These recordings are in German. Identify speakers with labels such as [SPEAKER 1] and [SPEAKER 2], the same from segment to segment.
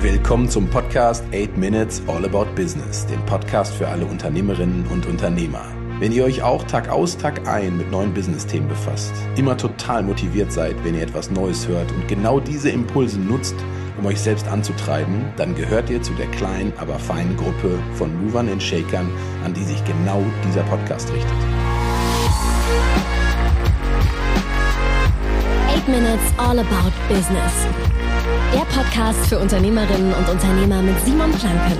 [SPEAKER 1] Willkommen zum Podcast 8 Minutes All About Business, dem Podcast für alle Unternehmerinnen und Unternehmer. Wenn ihr euch auch Tag aus, Tag ein mit neuen Business-Themen befasst, immer total motiviert seid, wenn ihr etwas Neues hört und genau diese Impulse nutzt, um euch selbst anzutreiben, dann gehört ihr zu der kleinen, aber feinen Gruppe von Movern und Shakern, an die sich genau dieser Podcast richtet.
[SPEAKER 2] 8 Minutes All About Business. Der Podcast für Unternehmerinnen und Unternehmer mit Simon Planken.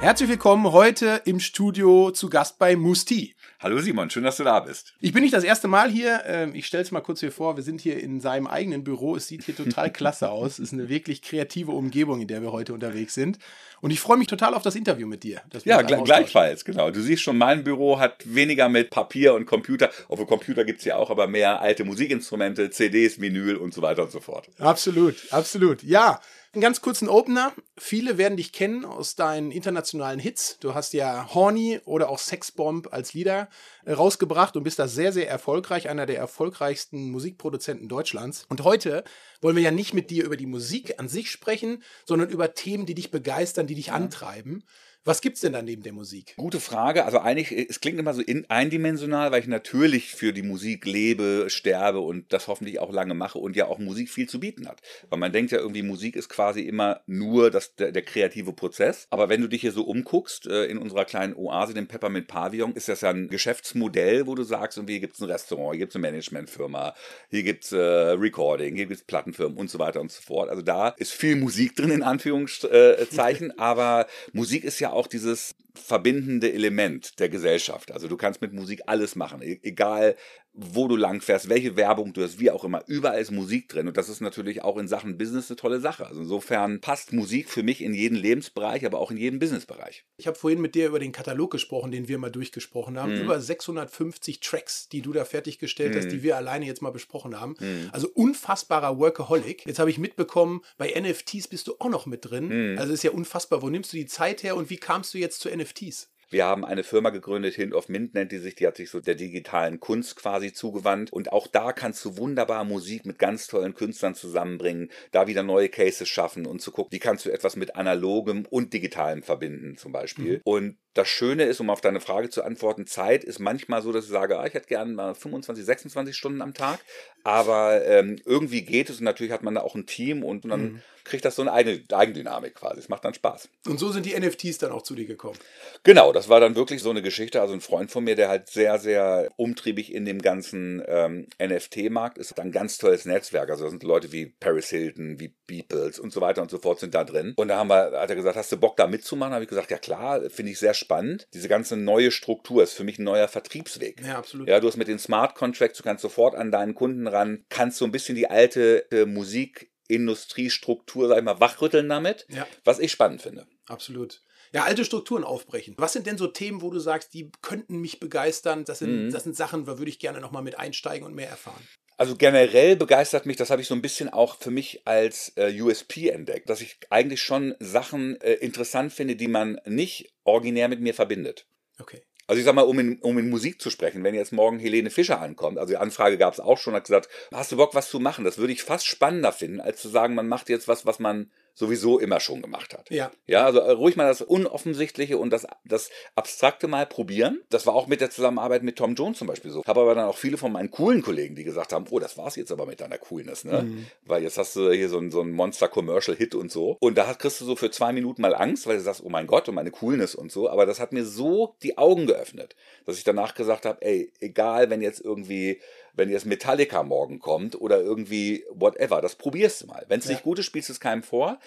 [SPEAKER 1] Herzlich willkommen heute im Studio zu Gast bei Musti.
[SPEAKER 3] Hallo Simon, schön, dass du da bist.
[SPEAKER 1] Ich bin nicht das erste Mal hier. Ähm, ich stelle es mal kurz hier vor. Wir sind hier in seinem eigenen Büro. Es sieht hier total klasse aus. Es ist eine wirklich kreative Umgebung, in der wir heute unterwegs sind. Und ich freue mich total auf das Interview mit dir.
[SPEAKER 3] Ja, gleichfalls, genau. Du siehst schon, mein Büro hat weniger mit Papier und Computer, obwohl Computer gibt es ja auch, aber mehr alte Musikinstrumente, CDs, Vinyl und so weiter und so fort.
[SPEAKER 1] Absolut, absolut. Ja, einen ganz kurzen Opener. Viele werden dich kennen aus deinen internationalen Hits. Du hast ja Horny oder auch Sexbomb als Lieder äh, rausgebracht und bist da sehr, sehr erfolgreich. Einer der erfolgreichsten Musikproduzenten Deutschlands. Und heute wollen wir ja nicht mit dir über die Musik an sich sprechen, sondern über Themen, die dich begeistern, die dich ja. antreiben. Was gibt's denn dann neben der Musik?
[SPEAKER 3] Gute Frage. Also eigentlich, es klingt immer so in, eindimensional, weil ich natürlich für die Musik lebe, sterbe und das hoffentlich auch lange mache und ja auch Musik viel zu bieten hat. Weil man denkt ja irgendwie, Musik ist quasi immer nur das, der, der kreative Prozess. Aber wenn du dich hier so umguckst, äh, in unserer kleinen Oase, dem Peppermint Pavillon, ist das ja ein Geschäftsmodell, wo du sagst, irgendwie, hier gibt's ein Restaurant, hier gibt's eine Managementfirma, hier gibt's äh, Recording, hier gibt's Plattenfirmen und so weiter und so fort. Also da ist viel Musik drin, in Anführungszeichen, aber Musik ist ja auch dieses verbindende Element der Gesellschaft. Also du kannst mit Musik alles machen, e-, egal wo du lang fährst, welche Werbung du hast, wie auch immer. Überall ist Musik drin und das ist natürlich auch in Sachen Business eine tolle Sache. Also insofern passt Musik für mich in jeden Lebensbereich, aber auch in jeden Businessbereich.
[SPEAKER 1] Ich habe vorhin mit dir über den Katalog gesprochen, den wir mal durchgesprochen haben. Mhm. Über 650 Tracks, die du da fertiggestellt mhm. hast, die wir alleine jetzt mal besprochen haben. Mhm. Also unfassbarer Workaholic. Jetzt habe ich mitbekommen, bei NFTs bist du auch noch mit drin. Mhm. Also ist ja unfassbar. Wo nimmst du die Zeit her und wie kamst du jetzt zu NFTs?
[SPEAKER 3] Wir haben eine Firma gegründet, Hint of Mint nennt die sich, die hat sich so der digitalen Kunst quasi zugewandt. Und auch da kannst du wunderbar Musik mit ganz tollen Künstlern zusammenbringen, da wieder neue Cases schaffen und zu gucken, wie kannst du etwas mit analogem und digitalem verbinden zum Beispiel. Mhm. Und das Schöne ist, um auf deine Frage zu antworten, Zeit ist manchmal so, dass ich sage, ah, ich hätte gerne mal 25, 26 Stunden am Tag. Aber ähm, irgendwie geht es und natürlich hat man da auch ein Team und, und dann mhm. kriegt das so eine Eigendynamik quasi. Es macht dann Spaß.
[SPEAKER 1] Und so sind die NFTs dann auch zu dir gekommen.
[SPEAKER 3] Genau, das war dann wirklich so eine Geschichte. Also ein Freund von mir, der halt sehr, sehr umtriebig in dem ganzen ähm, NFT-Markt ist, hat ein ganz tolles Netzwerk. Also da sind Leute wie Paris Hilton, wie Beeples und so weiter und so fort sind da drin. Und da haben wir, hat er gesagt, hast du Bock da mitzumachen? Habe ich gesagt, ja klar, finde ich sehr spannend spannend. Diese ganze neue Struktur ist für mich ein neuer Vertriebsweg.
[SPEAKER 1] Ja, absolut.
[SPEAKER 3] Ja, du hast mit den Smart Contracts, du kannst sofort an deinen Kunden ran, kannst so ein bisschen die alte äh, Musik Industriestruktur, sag ich mal, wachrütteln damit, ja. was ich spannend finde.
[SPEAKER 1] Absolut. Ja, alte Strukturen aufbrechen. Was sind denn so Themen, wo du sagst, die könnten mich begeistern? Das sind, mhm. das sind Sachen, da würde ich gerne nochmal mit einsteigen und mehr erfahren.
[SPEAKER 3] Also generell begeistert mich, das habe ich so ein bisschen auch für mich als äh, USP entdeckt, dass ich eigentlich schon Sachen äh, interessant finde, die man nicht originär mit mir verbindet.
[SPEAKER 1] Okay.
[SPEAKER 3] Also ich sag mal, um in, um in Musik zu sprechen, wenn jetzt morgen Helene Fischer ankommt, also die Anfrage gab es auch schon, hat gesagt, hast du Bock, was zu machen? Das würde ich fast spannender finden, als zu sagen, man macht jetzt was, was man sowieso immer schon gemacht hat.
[SPEAKER 1] Ja.
[SPEAKER 3] Ja, also äh, ruhig mal das Unoffensichtliche und das, das Abstrakte mal probieren. Das war auch mit der Zusammenarbeit mit Tom Jones zum Beispiel so. Habe aber dann auch viele von meinen coolen Kollegen, die gesagt haben, oh, das war's jetzt aber mit deiner Coolness, ne? Mhm. Weil jetzt hast du hier so ein, so ein Monster-Commercial-Hit und so. Und da kriegst du so für zwei Minuten mal Angst, weil du sagst, oh mein Gott, und meine Coolness und so. Aber das hat mir so die Augen geöffnet, dass ich danach gesagt habe, ey, egal, wenn jetzt irgendwie wenn jetzt Metallica morgen kommt oder irgendwie whatever, das probierst du mal. Wenn es ja. nicht gut ist, spielst du es keinem vor.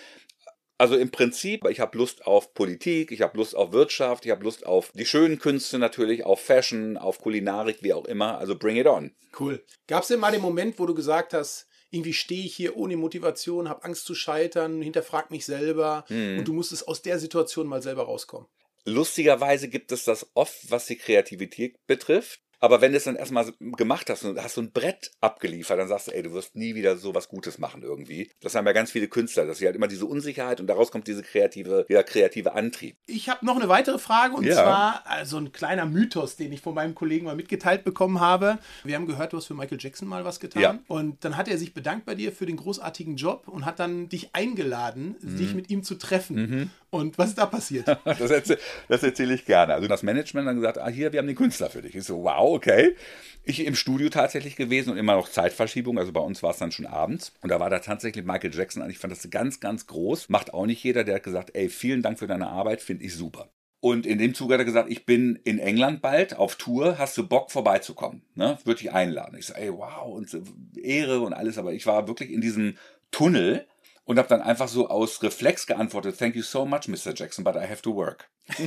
[SPEAKER 3] Also im Prinzip, ich habe Lust auf Politik, ich habe Lust auf Wirtschaft, ich habe Lust auf die schönen Künste natürlich, auf Fashion, auf Kulinarik, wie auch immer. Also bring it on.
[SPEAKER 1] Cool. Gab es denn mal den Moment, wo du gesagt hast, irgendwie stehe ich hier ohne Motivation, habe Angst zu scheitern, hinterfrag mich selber hm. und du musstest aus der Situation mal selber rauskommen?
[SPEAKER 3] Lustigerweise gibt es das oft, was die Kreativität betrifft. Aber wenn du es dann erstmal gemacht hast und hast so ein Brett abgeliefert, dann sagst du, ey, du wirst nie wieder so was Gutes machen irgendwie. Das haben ja ganz viele Künstler, dass sie halt immer diese Unsicherheit und daraus kommt diese kreative, dieser kreative Antrieb.
[SPEAKER 1] Ich habe noch eine weitere Frage und
[SPEAKER 3] Ja.
[SPEAKER 1] zwar also ein kleiner Mythos, den ich von meinem Kollegen mal mitgeteilt bekommen habe. Wir haben gehört, du hast für Michael Jackson mal was getan
[SPEAKER 3] Ja.
[SPEAKER 1] und dann hat er sich bedankt bei dir für den großartigen Job und hat dann dich eingeladen, dich mit ihm zu treffen. Und was ist da passiert?
[SPEAKER 3] Das, erzähl, erzähle ich gerne. Also das Management hat dann gesagt, ah, hier, wir haben den Künstler für dich. Ich so, wow, okay. Ich im Studio tatsächlich gewesen und immer noch Zeitverschiebung. Also bei uns war es dann schon abends. Und da war da tatsächlich Michael Jackson an. Ich fand das ganz, ganz groß. Macht auch nicht jeder. Der hat gesagt, ey, vielen Dank für deine Arbeit, finde ich super. Und in dem Zuge hat er gesagt, ich bin in England bald auf Tour, hast du Bock vorbeizukommen? Ne? Würde ich einladen. Ich so, ey, wow, und Ehre und alles, aber ich war wirklich in diesem Tunnel und habe dann einfach so aus Reflex geantwortet, thank you so much, Mr. Jackson, but I have to work.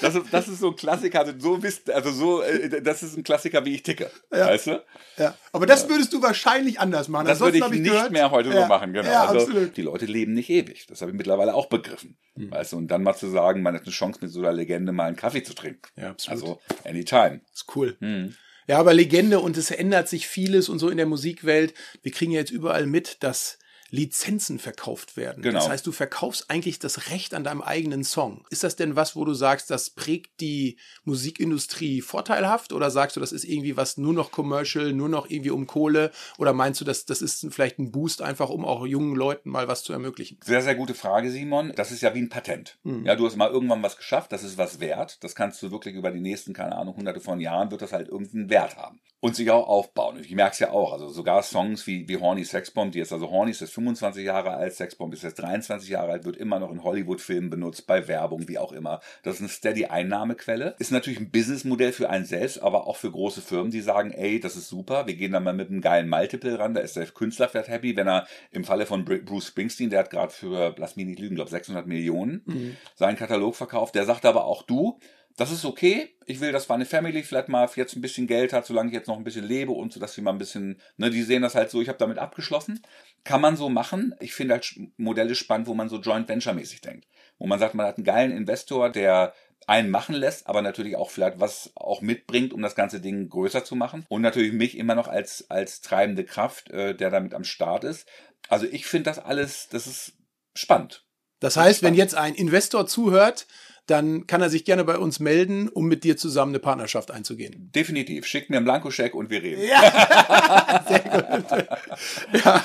[SPEAKER 3] das, ist, das ist so ein Klassiker, also so wisst, also so, äh, das ist ein Klassiker, wie ich ticke, weißt du?
[SPEAKER 1] ja. Aber das würdest du wahrscheinlich anders machen.
[SPEAKER 3] Das würde ich
[SPEAKER 1] hab
[SPEAKER 3] nicht
[SPEAKER 1] gehört-
[SPEAKER 3] mehr heute
[SPEAKER 1] ja.
[SPEAKER 3] so machen, genau.
[SPEAKER 1] Ja,
[SPEAKER 3] also,
[SPEAKER 1] absolut.
[SPEAKER 3] Die Leute leben nicht ewig. Das habe ich mittlerweile auch begriffen. Weißt du, und dann mal zu sagen, man hat eine Chance, mit so einer Legende mal einen Kaffee zu trinken.
[SPEAKER 1] Ja, absolut.
[SPEAKER 3] Also, anytime.
[SPEAKER 1] ist cool.
[SPEAKER 3] Hm.
[SPEAKER 1] Ja, aber Legende und es ändert sich vieles und so in der Musikwelt. Wir kriegen ja jetzt überall mit, dass Lizenzen verkauft werden.
[SPEAKER 3] Genau.
[SPEAKER 1] Das heißt, du verkaufst eigentlich das Recht an deinem eigenen Song. Ist das denn was, wo du sagst, das prägt die Musikindustrie vorteilhaft oder sagst du, das ist irgendwie was nur noch commercial, nur noch irgendwie um Kohle oder meinst du, dass das ist vielleicht ein Boost einfach, um auch jungen Leuten mal was zu ermöglichen?
[SPEAKER 3] Sehr, sehr gute Frage, Simon. Das ist ja wie ein Patent. Ja, du hast mal irgendwann was geschafft, das ist was wert. Das kannst du wirklich über die nächsten, keine Ahnung, hunderte von Jahren wird das halt irgendeinen Wert haben. Und sich auch aufbauen. Ich merke es ja auch. Also sogar Songs wie, wie Horny Sexbomb, die ist also Horny ist jetzt 25 Jahre alt, Sexbomb ist jetzt 23 Jahre alt, wird immer noch in Hollywood-Filmen benutzt, bei Werbung, wie auch immer. Das ist eine steady Einnahmequelle. Ist natürlich ein Businessmodell für einen selbst, aber auch für große Firmen, die sagen, ey, das ist super, wir gehen da mal mit einem geilen Multiple ran, da ist der Künstler vielleicht happy, wenn er im Falle von Br- Bruce Springsteen, der hat gerade für, lass mich nicht lügen, glaube 600 Millionen seinen Katalog verkauft, der sagt aber auch du, das ist okay. Ich will, dass meine Family vielleicht mal jetzt ein bisschen Geld hat, solange ich jetzt noch ein bisschen lebe und so, dass sie mal ein bisschen, ne, die sehen das halt so, ich habe damit abgeschlossen. Kann man so machen. Ich finde halt Modelle spannend, wo man so Joint Venture mäßig denkt. Wo man sagt, man hat einen geilen Investor, der einen machen lässt, aber natürlich auch vielleicht was auch mitbringt, um das ganze Ding größer zu machen. Und natürlich mich immer noch als, als treibende Kraft, äh, der damit am Start ist. Also ich finde das alles, das ist spannend.
[SPEAKER 1] Das heißt, wenn jetzt ein Investor zuhört, dann kann er sich gerne bei uns melden, um mit dir zusammen eine Partnerschaft einzugehen.
[SPEAKER 3] Definitiv. Schickt mir einen Blankoscheck und wir reden.
[SPEAKER 1] Ja, sehr gut. Ja.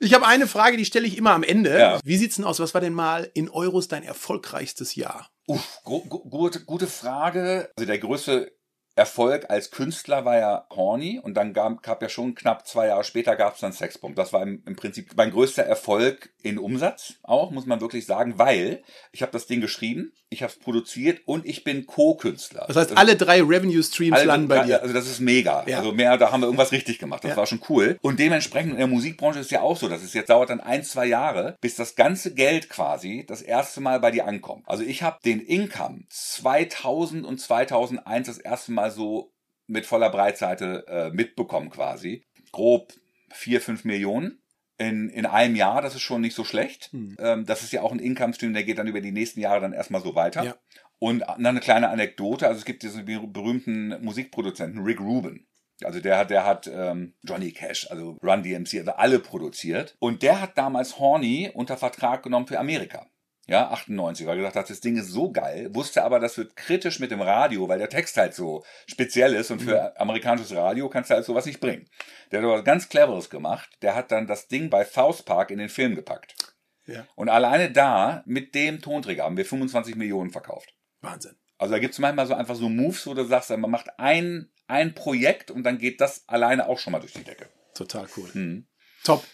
[SPEAKER 1] Ich habe eine Frage, die stelle ich immer am Ende.
[SPEAKER 3] Ja.
[SPEAKER 1] Wie sieht's denn aus? Was war denn mal in Euros dein erfolgreichstes Jahr?
[SPEAKER 3] Uff, gu gu gute, gute Frage. Also der größte Erfolg als Künstler war ja Horny und dann gab, gab ja schon knapp zwei Jahre später gab es dann Sexbomb. Das war im, im Prinzip mein größter Erfolg in Umsatz auch, muss man wirklich sagen, weil ich habe das Ding geschrieben, ich habe es produziert und ich bin Co-Künstler.
[SPEAKER 1] Das heißt, alle drei Revenue Streams
[SPEAKER 3] Alle-
[SPEAKER 1] landen bei dir.
[SPEAKER 3] Also das ist mega.
[SPEAKER 1] Ja.
[SPEAKER 3] Also mehr, da haben wir irgendwas richtig gemacht. Das
[SPEAKER 1] Ja.
[SPEAKER 3] war schon cool. Und dementsprechend in der Musikbranche ist es ja auch so, dass es jetzt dauert dann ein, zwei Jahre, bis das ganze Geld quasi das erste Mal bei dir ankommt. Also ich habe den Income 2000 und 2001 das erste Mal so mit voller Breitseite äh, mitbekommen quasi. Grob vier, fünf Millionen. In, in einem Jahr, das ist schon nicht so schlecht.
[SPEAKER 1] Hm.
[SPEAKER 3] Ähm, das ist ja auch ein Income-Stream, der geht dann über die nächsten Jahre dann erstmal so weiter.
[SPEAKER 1] Ja.
[SPEAKER 3] Und dann eine kleine Anekdote, also es gibt diesen ber- berühmten Musikproduzenten Rick Rubin. Also der hat, der hat ähm, Johnny Cash, also Run DMC, also alle produziert. Und der hat damals Horny unter Vertrag genommen für Amerika. Ja, 98, weil er gesagt hat, das Ding ist so geil, wusste aber, das wird kritisch mit dem Radio, weil der Text halt so speziell ist und für amerikanisches Radio kannst du halt sowas nicht bringen. Der hat aber was ganz Cleveres gemacht. Der hat dann das Ding bei South Park in den Film gepackt.
[SPEAKER 1] Ja.
[SPEAKER 3] Und alleine da, mit dem Tonträger, haben wir 25 Millionen verkauft.
[SPEAKER 1] Wahnsinn.
[SPEAKER 3] Also da gibt's manchmal so einfach so Moves, wo du sagst, man macht ein, ein Projekt und dann geht das alleine auch schon mal durch die Decke.
[SPEAKER 1] Total cool.
[SPEAKER 3] Mhm.
[SPEAKER 1] Top.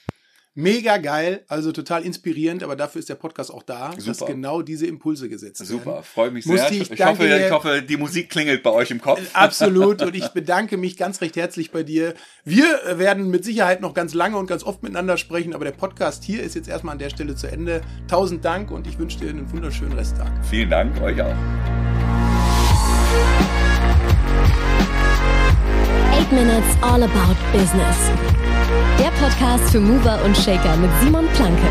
[SPEAKER 1] Mega geil, also total inspirierend, aber dafür ist der Podcast auch da, dass
[SPEAKER 3] Super.
[SPEAKER 1] genau diese Impulse gesetzt werden.
[SPEAKER 3] Super, freue mich sehr.
[SPEAKER 1] ich
[SPEAKER 3] Ich, hoffe, ich hoffe, die Musik klingelt bei euch im Kopf.
[SPEAKER 1] Absolut. Und ich bedanke mich ganz recht herzlich bei dir. Wir werden mit Sicherheit noch ganz lange und ganz oft miteinander sprechen, aber der Podcast hier ist jetzt erstmal an der Stelle zu Ende. Tausend Dank und ich wünsche dir einen wunderschönen Resttag.
[SPEAKER 3] Vielen Dank, euch auch.
[SPEAKER 2] 8 Minutes All About Business. Der Podcast für Mover und Shaker mit Simon Planke.